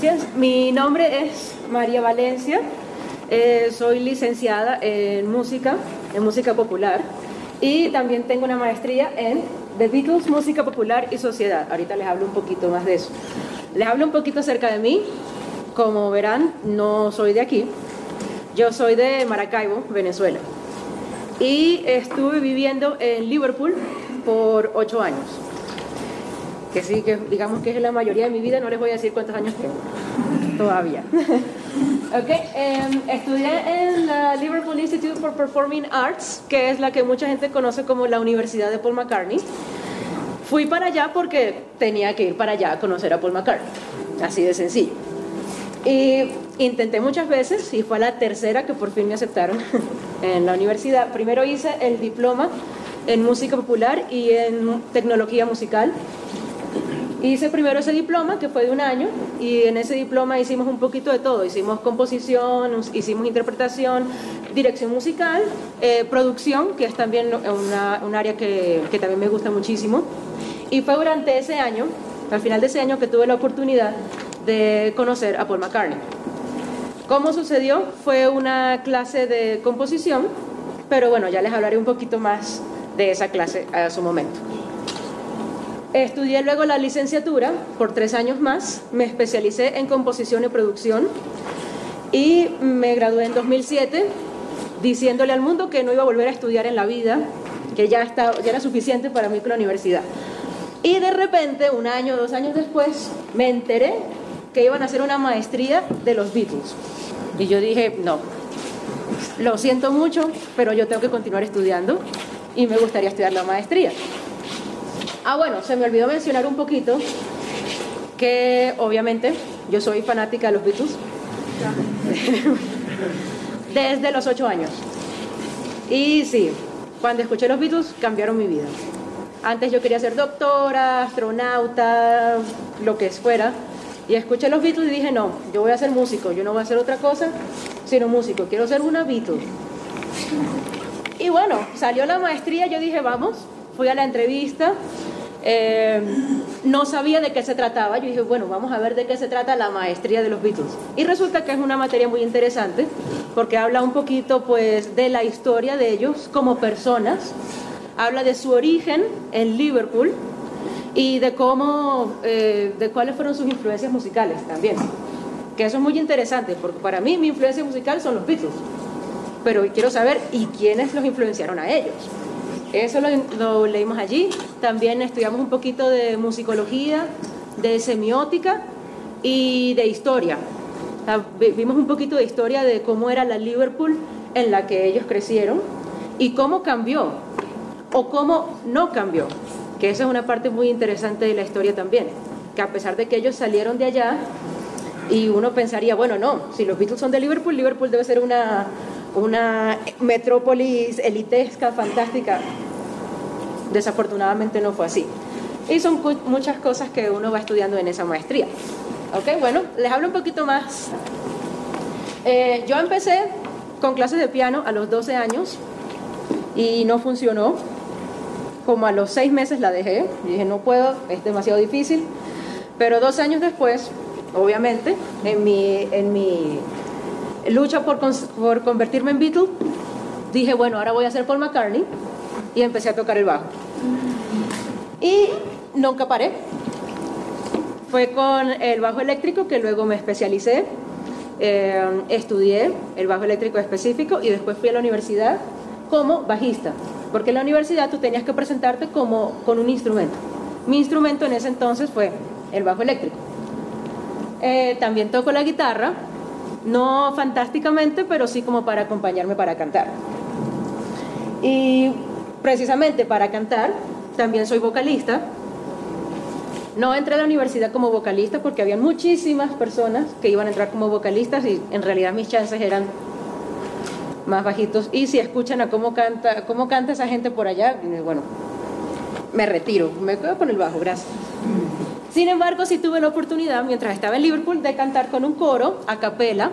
Gracias. Mi nombre es María Valencia. Eh, soy licenciada en música, en música popular. Y también tengo una maestría en The Beatles, música popular y sociedad. Ahorita les hablo un poquito más de eso. Les hablo un poquito acerca de mí. Como verán, no soy de aquí. Yo soy de Maracaibo, Venezuela. Y estuve viviendo en Liverpool por ocho años. Que sí, que digamos que es la mayoría de mi vida, no les voy a decir cuántos años tengo todavía. ok, em, estudié en la Liverpool Institute for Performing Arts, que es la que mucha gente conoce como la Universidad de Paul McCartney. Fui para allá porque tenía que ir para allá a conocer a Paul McCartney, así de sencillo. Y intenté muchas veces y fue la tercera que por fin me aceptaron en la universidad. Primero hice el diploma en música popular y en tecnología musical Hice primero ese diploma, que fue de un año, y en ese diploma hicimos un poquito de todo. Hicimos composición, hicimos interpretación, dirección musical, eh, producción, que es también una, un área que, que también me gusta muchísimo. Y fue durante ese año, al final de ese año, que tuve la oportunidad de conocer a Paul McCartney. ¿Cómo sucedió? Fue una clase de composición, pero bueno, ya les hablaré un poquito más de esa clase a su momento. Estudié luego la licenciatura por tres años más, me especialicé en composición y producción y me gradué en 2007 diciéndole al mundo que no iba a volver a estudiar en la vida, que ya, ya era suficiente para mí con la universidad. Y de repente, un año, dos años después, me enteré que iban a hacer una maestría de los Beatles. Y yo dije, no, lo siento mucho, pero yo tengo que continuar estudiando y me gustaría estudiar la maestría. Ah, bueno, se me olvidó mencionar un poquito que obviamente yo soy fanática de los Beatles desde los ocho años. Y sí, cuando escuché los Beatles cambiaron mi vida. Antes yo quería ser doctora, astronauta, lo que fuera. Y escuché los Beatles y dije, no, yo voy a ser músico, yo no voy a hacer otra cosa sino músico, quiero ser una Beatles. Y bueno, salió la maestría, yo dije, vamos, fui a la entrevista, eh, no sabía de qué se trataba. Yo dije, bueno, vamos a ver de qué se trata la maestría de los Beatles. Y resulta que es una materia muy interesante porque habla un poquito pues de la historia de ellos como personas, habla de su origen en Liverpool y de cómo, eh, de cuáles fueron sus influencias musicales también. Que eso es muy interesante porque para mí mi influencia musical son los Beatles. Pero quiero saber, ¿y quiénes los influenciaron a ellos? Eso lo, leímos allí. También estudiamos un poquito de musicología, de semiótica y de historia. Vimos un poquito de historia de cómo era la Liverpool en la que ellos crecieron y cómo cambió o cómo no cambió, que esa es una parte muy interesante de la historia también, que a pesar de que ellos salieron de allá y uno pensaría, bueno, no, si los Beatles son de Liverpool, Liverpool debe ser una, una metrópolis elitesca, fantástica. Desafortunadamente no fue así. Y son muchas cosas que uno va estudiando en esa maestría. Ok, bueno, les hablo un poquito más. Eh, yo empecé con clases de piano a los 12 años y no funcionó. Como a los 6 meses la dejé. dije, no puedo, es demasiado difícil. Pero dos años después, obviamente, en mi, en mi lucha por, por convertirme en Beatle, dije, bueno, ahora voy a ser Paul McCartney y empecé a tocar el bajo. Y nunca paré. Fue con el bajo eléctrico que luego me especialicé, eh, estudié el bajo eléctrico específico y después fui a la universidad como bajista, porque en la universidad tú tenías que presentarte como con un instrumento. Mi instrumento en ese entonces fue el bajo eléctrico. Eh, también toco la guitarra, no fantásticamente, pero sí como para acompañarme para cantar. Y precisamente para cantar, también soy vocalista. No entré a la universidad como vocalista porque había muchísimas personas que iban a entrar como vocalistas y en realidad mis chances eran más bajitos. Y si escuchan a cómo canta, cómo canta esa gente por allá, bueno, me retiro, me quedo con el bajo, gracias. Sin embargo, sí tuve la oportunidad, mientras estaba en Liverpool, de cantar con un coro a capela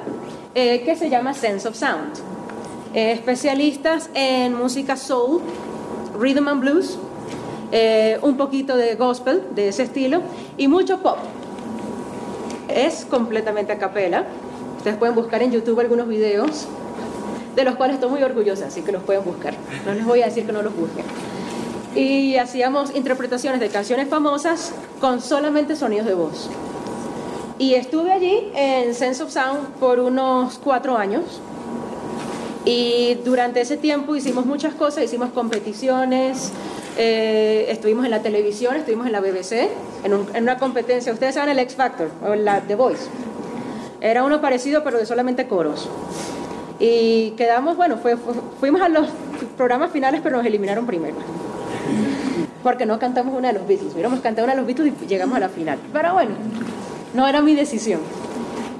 eh, que se llama Sense of Sound. Eh, especialistas en música soul, rhythm and blues, eh, un poquito de gospel de ese estilo y mucho pop. es completamente a capela. Ustedes pueden buscar en YouTube algunos videos de los cuales estoy muy orgullosa, así que los pueden buscar. No les voy a decir que no los busquen. Y hacíamos interpretaciones de canciones famosas con solamente sonidos de voz. Y estuve allí en Sense of Sound por unos cuatro años. Y durante ese tiempo hicimos muchas cosas, hicimos competiciones, eh, estuvimos en la televisión, estuvimos en la BBC, en, una competencia. Ustedes saben el X Factor, o la The Voice. Era uno parecido, pero de solamente coros. Y quedamos, bueno, fuimos a los programas finales, pero nos eliminaron primero. Porque no cantamos una de los Beatles. Hubiéramos cantado una de los Beatles y llegamos a la final. Pero bueno, no era mi decisión.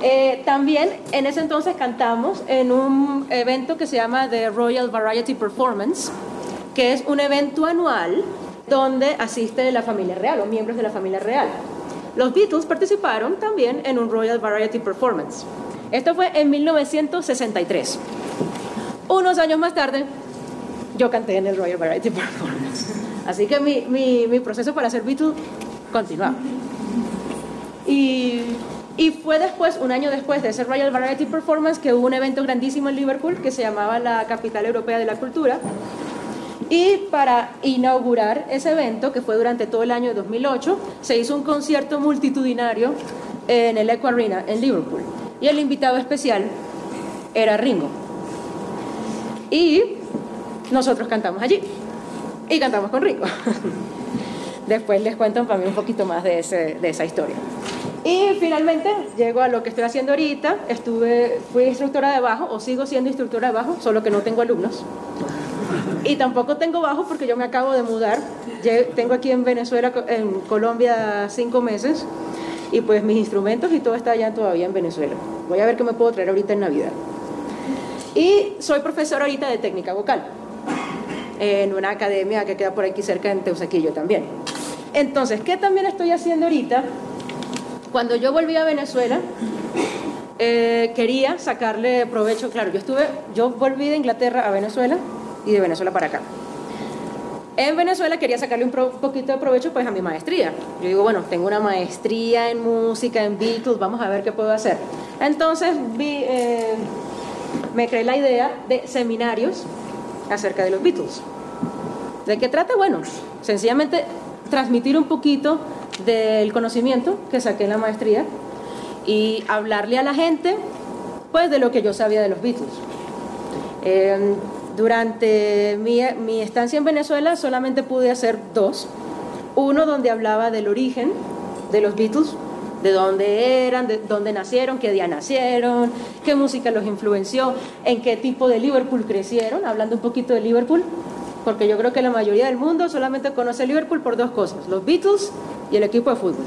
Eh, también en ese entonces cantamos en un evento que se llama The Royal Variety Performance, que es un evento anual donde asiste la familia real o miembros de la familia real. Los Beatles participaron también en un Royal Variety Performance. Esto fue en 1963. Unos años más tarde, yo canté en el Royal Variety Performance. Así que mi, proceso para ser Beatle continuaba. Y, y, fue después, un año después de ese Royal Variety Performance, que hubo un evento grandísimo en Liverpool que se llamaba la Capital Europea de la Cultura. Y para inaugurar ese evento, que fue durante todo el año de 2008, se hizo un concierto multitudinario en el Eco Arena en Liverpool. Y el invitado especial era Ringo. Y nosotros cantamos allí. Y cantamos con Ringo. Después les cuento para mí un poquito más de, ese, de esa historia. Y finalmente llego a lo que estoy haciendo ahorita. Estuve, fui instructora de bajo o sigo siendo instructora de bajo, solo que no tengo alumnos. Y tampoco tengo bajo porque yo me acabo de mudar. Tengo aquí en Venezuela, en Colombia, cinco meses. Y pues mis instrumentos y todo está allá todavía en Venezuela. Voy a ver qué me puedo traer ahorita en Navidad. Y soy profesora ahorita de técnica vocal en una academia que queda por aquí cerca en Teusaquillo también. Entonces, ¿qué también estoy haciendo ahorita? Cuando yo volví a Venezuela, eh, quería sacarle provecho, claro, yo estuve, yo volví de Inglaterra a Venezuela y de Venezuela para acá. En Venezuela quería sacarle un poquito de provecho pues a mi maestría. Yo digo, bueno, tengo una maestría en música, en Beatles, vamos a ver qué puedo hacer. Entonces vi, eh, me creé la idea de seminarios acerca de los Beatles. ¿De qué trata? Bueno, sencillamente transmitir un poquito del conocimiento que saqué en la maestría y hablarle a la gente pues de lo que yo sabía de los Beatles. Em, durante mi, mi, estancia en Venezuela solamente pude hacer dos. Uno donde hablaba del origen de los Beatles, de dónde eran, de dónde nacieron, qué día nacieron, qué música los influenció, en qué tipo de Liverpool crecieron, hablando un poquito de Liverpool, porque yo creo que la mayoría del mundo solamente conoce Liverpool por dos cosas, los Beatles y el equipo de fútbol,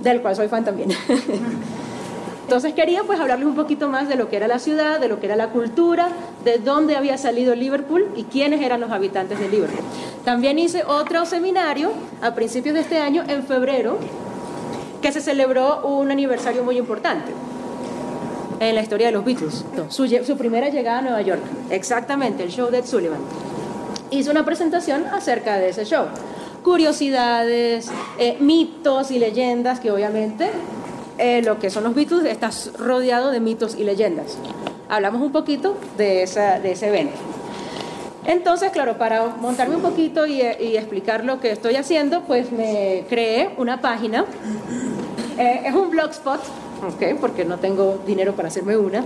del cual soy fan también. Entonces quería pues hablarles un poquito más de lo que era la ciudad, de lo que era la cultura, de dónde había salido Liverpool y quiénes eran los habitantes de Liverpool. También hice otro seminario a principios de este año, en febrero, que se celebró un aniversario muy importante en la historia de los Beatles. Su, su, primera llegada a Nueva York, exactamente, el show de Ed Sullivan. Hizo una presentación acerca de ese show. Curiosidades, eh, mitos y leyendas que obviamente eh, lo que son los Beatles está rodeado de mitos y leyendas. Hablamos un poquito de, esa, de ese evento. Entonces, claro, para montarme un poquito y, explicar lo que estoy haciendo, pues me creé una página. Eh, es un blogspot, okay, porque no tengo dinero para hacerme una.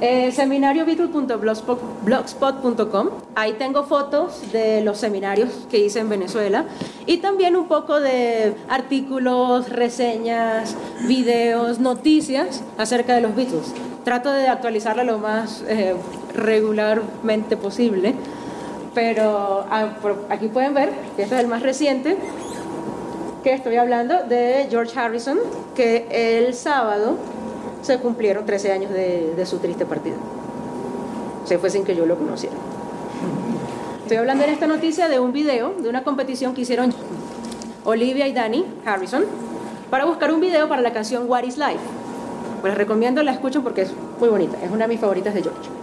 Eh, seminariobeatle.blogspot.com. Ahí tengo fotos de los seminarios que hice en Venezuela y también un poco de artículos, reseñas, videos, noticias acerca de los Beatles. Trato de actualizarla lo más eh, regularmente posible pero ah, aquí pueden ver que este es el más reciente, que estoy hablando de George Harrison, que el sábado se cumplieron 13 años de, su triste partida. Se fue sin que yo lo conociera. Estoy hablando en esta noticia de un video, de una competición que hicieron Olivia y Danny Harrison, para buscar un video para la canción What is Life. Pues les recomiendo la escuchen porque es muy bonita, es una de mis favoritas de George.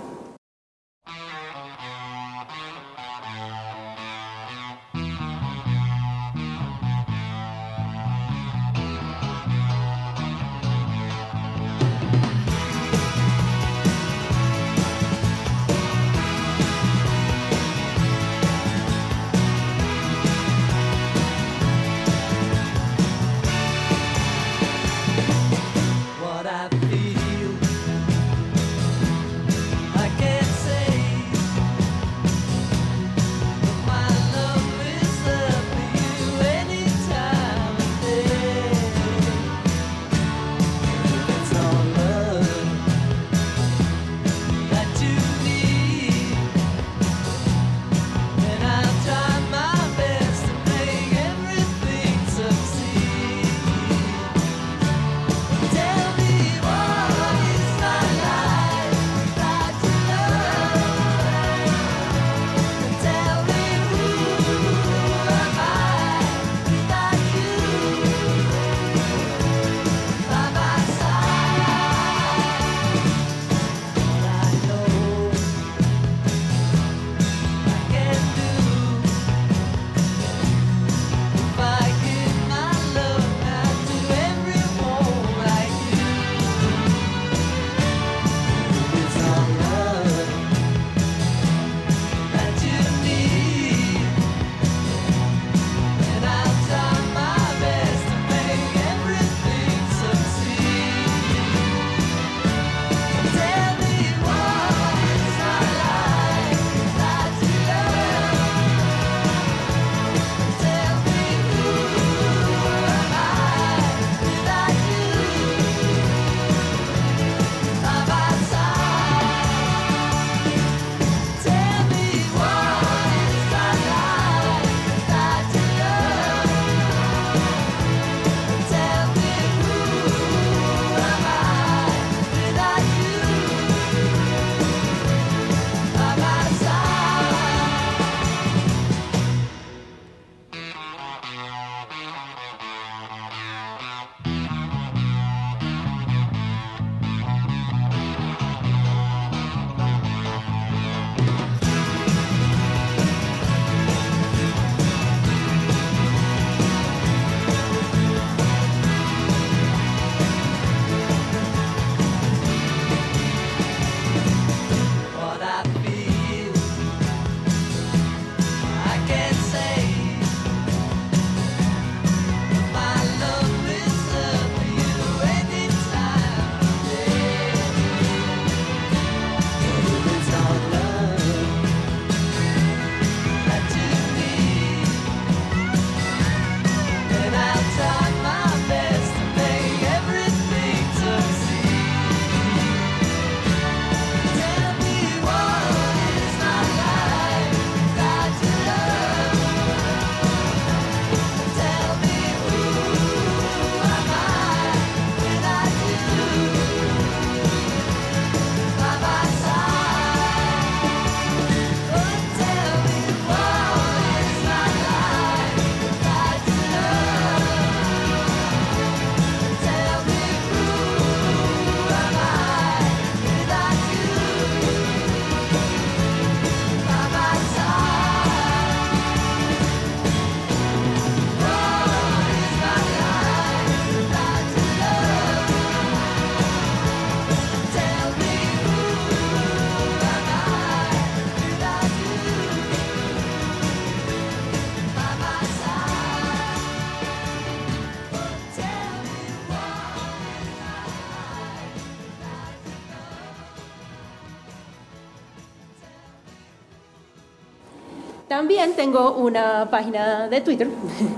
También tengo una página de Twitter,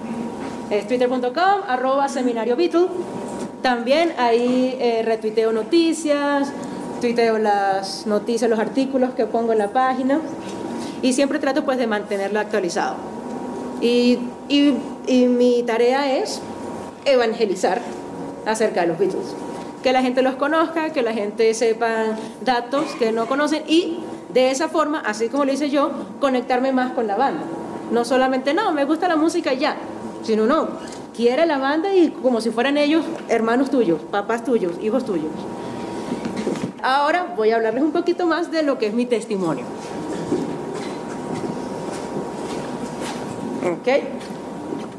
es twitter.com, arroba seminario Beatle. También ahí eh, retuiteo noticias, tuiteo las noticias, los artículos que pongo en la página y siempre trato pues de mantenerlo actualizado. Y, y, y mi tarea es evangelizar acerca de los Beatles. Que la gente los conozca, que la gente sepa datos que no conocen y de esa forma, así como lo hice yo, conectarme más con la banda. No solamente, no, me gusta la música y ya, sino no, quiere la banda y como si fueran ellos hermanos tuyos, papás tuyos, hijos tuyos. Ahora voy a hablarles un poquito más de lo que es mi testimonio. Ok.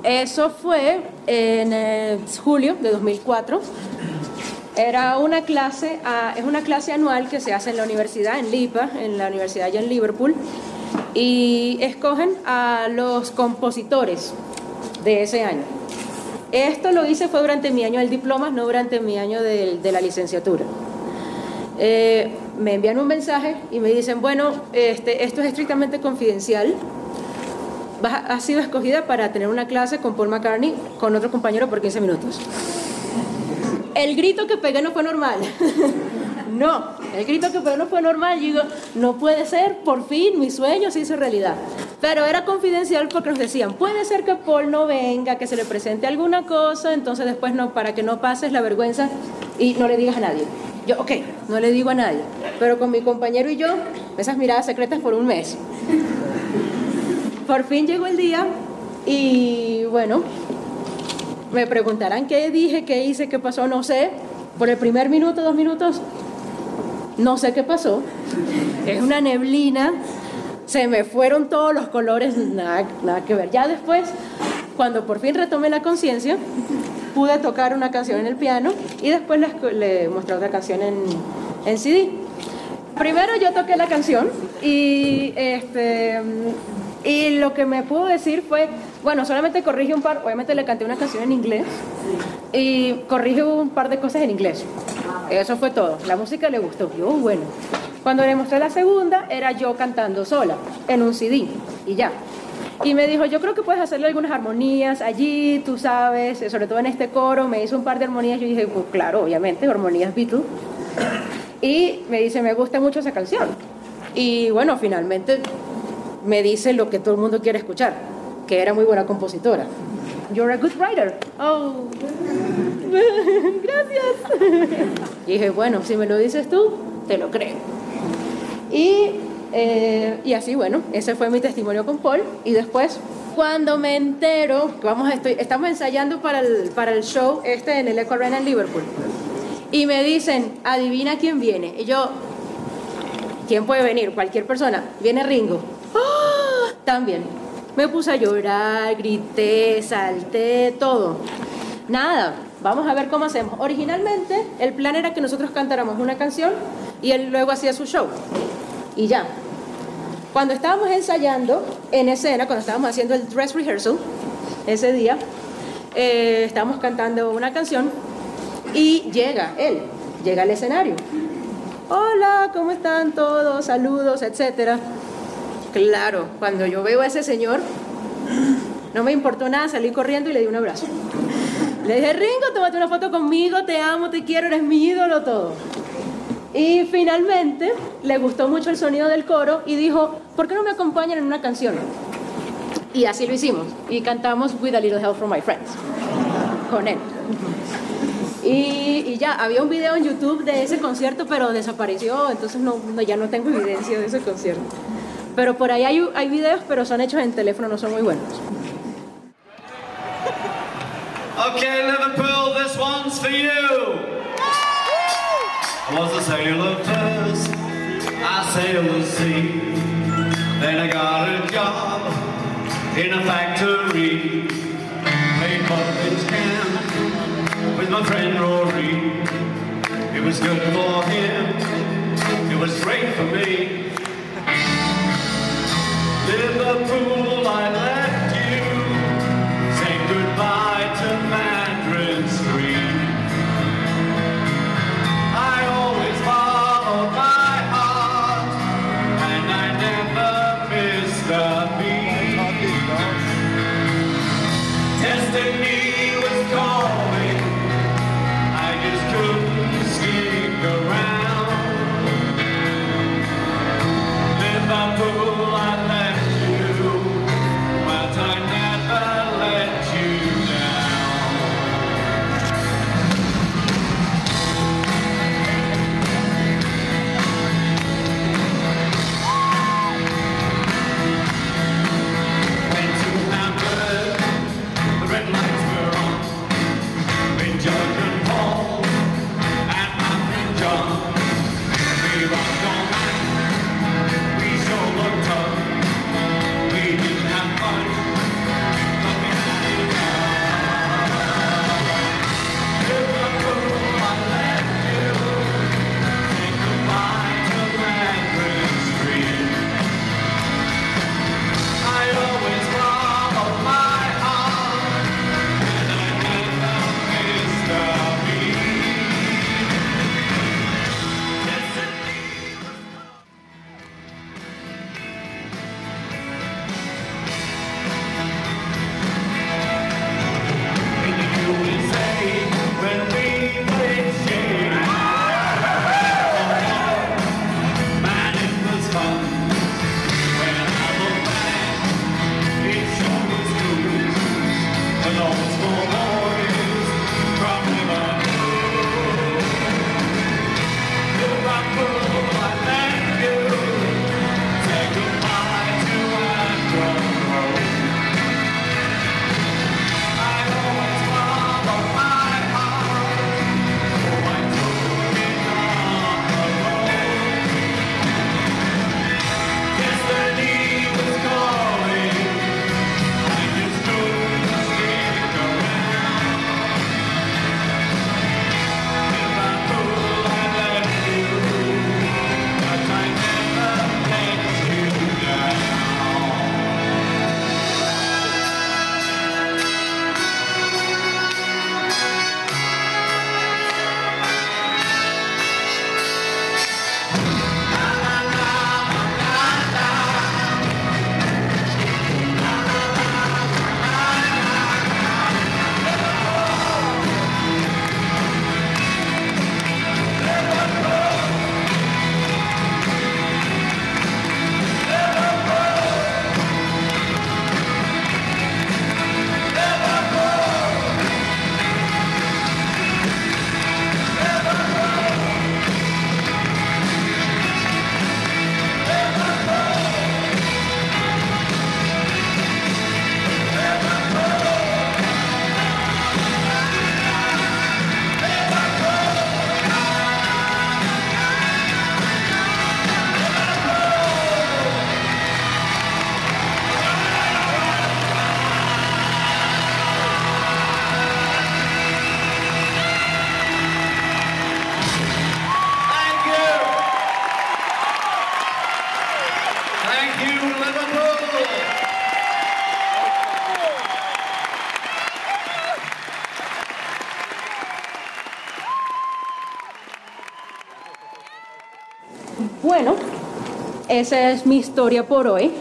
Eso fue en eh, julio de 2004. Era una clase, ah, es una clase anual que se hace en la universidad, en LIPA, en la universidad allá en Liverpool, y escogen a los compositores de ese año. Esto lo hice fue durante mi año del diploma, no durante mi año de, la licenciatura. Eh, me envían un mensaje y me dicen, bueno, este, esto es estrictamente confidencial, ha sido escogida para tener una clase con Paul McCartney, con otro compañero por 15 minutos. El grito que pegué no fue normal. no, el grito que pegué no fue normal. Yo digo, no puede ser, por fin mi sueño se hizo realidad. Pero era confidencial porque nos decían, puede ser que Paul no venga, que se le presente alguna cosa, entonces después no, para que no pases la vergüenza y no le digas a nadie. Yo, ok, no le digo a nadie. Pero con mi compañero y yo, esas miradas secretas por un mes. Por fin llegó el día y bueno, me preguntarán qué dije, qué hice, qué pasó, no sé. Por el primer minuto, dos minutos, no sé qué pasó. Es una neblina, se me fueron todos los colores, nada, nada que ver. Ya después, cuando por fin retomé la conciencia, pude tocar una canción en el piano y después le, le mostré otra canción en, en CD. Primero yo toqué la canción y este y lo que me pudo decir fue, bueno, solamente corrige un par, obviamente le canté una canción en inglés y corrige un par de cosas en inglés. Eso fue todo. La música le gustó. Yo, bueno. Cuando le mostré la segunda, era yo cantando sola, en un CD, y ya. Y me dijo, yo creo que puedes hacerle algunas armonías allí, tú sabes, sobre todo en este coro. Me hizo un par de armonías. Yo dije, pues claro, obviamente, armonías Beatles. Y me dice, me gusta mucho esa canción. Y bueno, finalmente me dice lo que todo el mundo quiere escuchar, que era muy buena compositora. You're a good writer. Oh, gracias. Y dije, bueno, si me lo dices tú, te lo creo. Y, eh, y así, bueno, ese fue mi testimonio con Paul. Y después, cuando me entero, vamos, estoy, estamos ensayando para el, para el show este en el Echo Arena en Liverpool. Y me dicen, adivina quién viene. Y yo, ¿quién puede venir? Cualquier persona. Viene Ringo. ¡Ah! También. Me puse a llorar, grité, salté, todo. Nada, vamos a ver cómo hacemos. Originalmente el plan era que nosotros cantáramos una canción y él luego hacía su show. Y ya. Cuando estábamos ensayando en escena, cuando estábamos haciendo el dress rehearsal, ese día, eh, estábamos cantando una canción y llega él, llega al escenario. Hola, ¿cómo están todos? Saludos, etcétera. Claro, cuando yo veo a ese señor, no me importó nada, salí corriendo y le di un abrazo. Le dije, Ringo, tómate una foto conmigo, te amo, te quiero, eres mi ídolo, todo. Y finalmente le gustó mucho el sonido del coro y dijo, ¿por qué no me acompañan en una canción? Y así lo hicimos. Y cantamos With a Little Help from My Friends con él. Y, ya, había un video en YouTube de ese concierto, pero desapareció, entonces ya no tengo evidencia de ese concierto. Pero por ahí hay, hay videos, pero son hechos en teléfono, no son muy buenos. Okay, Liverpool, this one's for you. I was a sailor first, I sailed the sea. Then I got a job in a factory. Played Butlins Camp with my friend Rory. It was good for him, it was great for me. Liverpool, I esa es mi historia por hoy.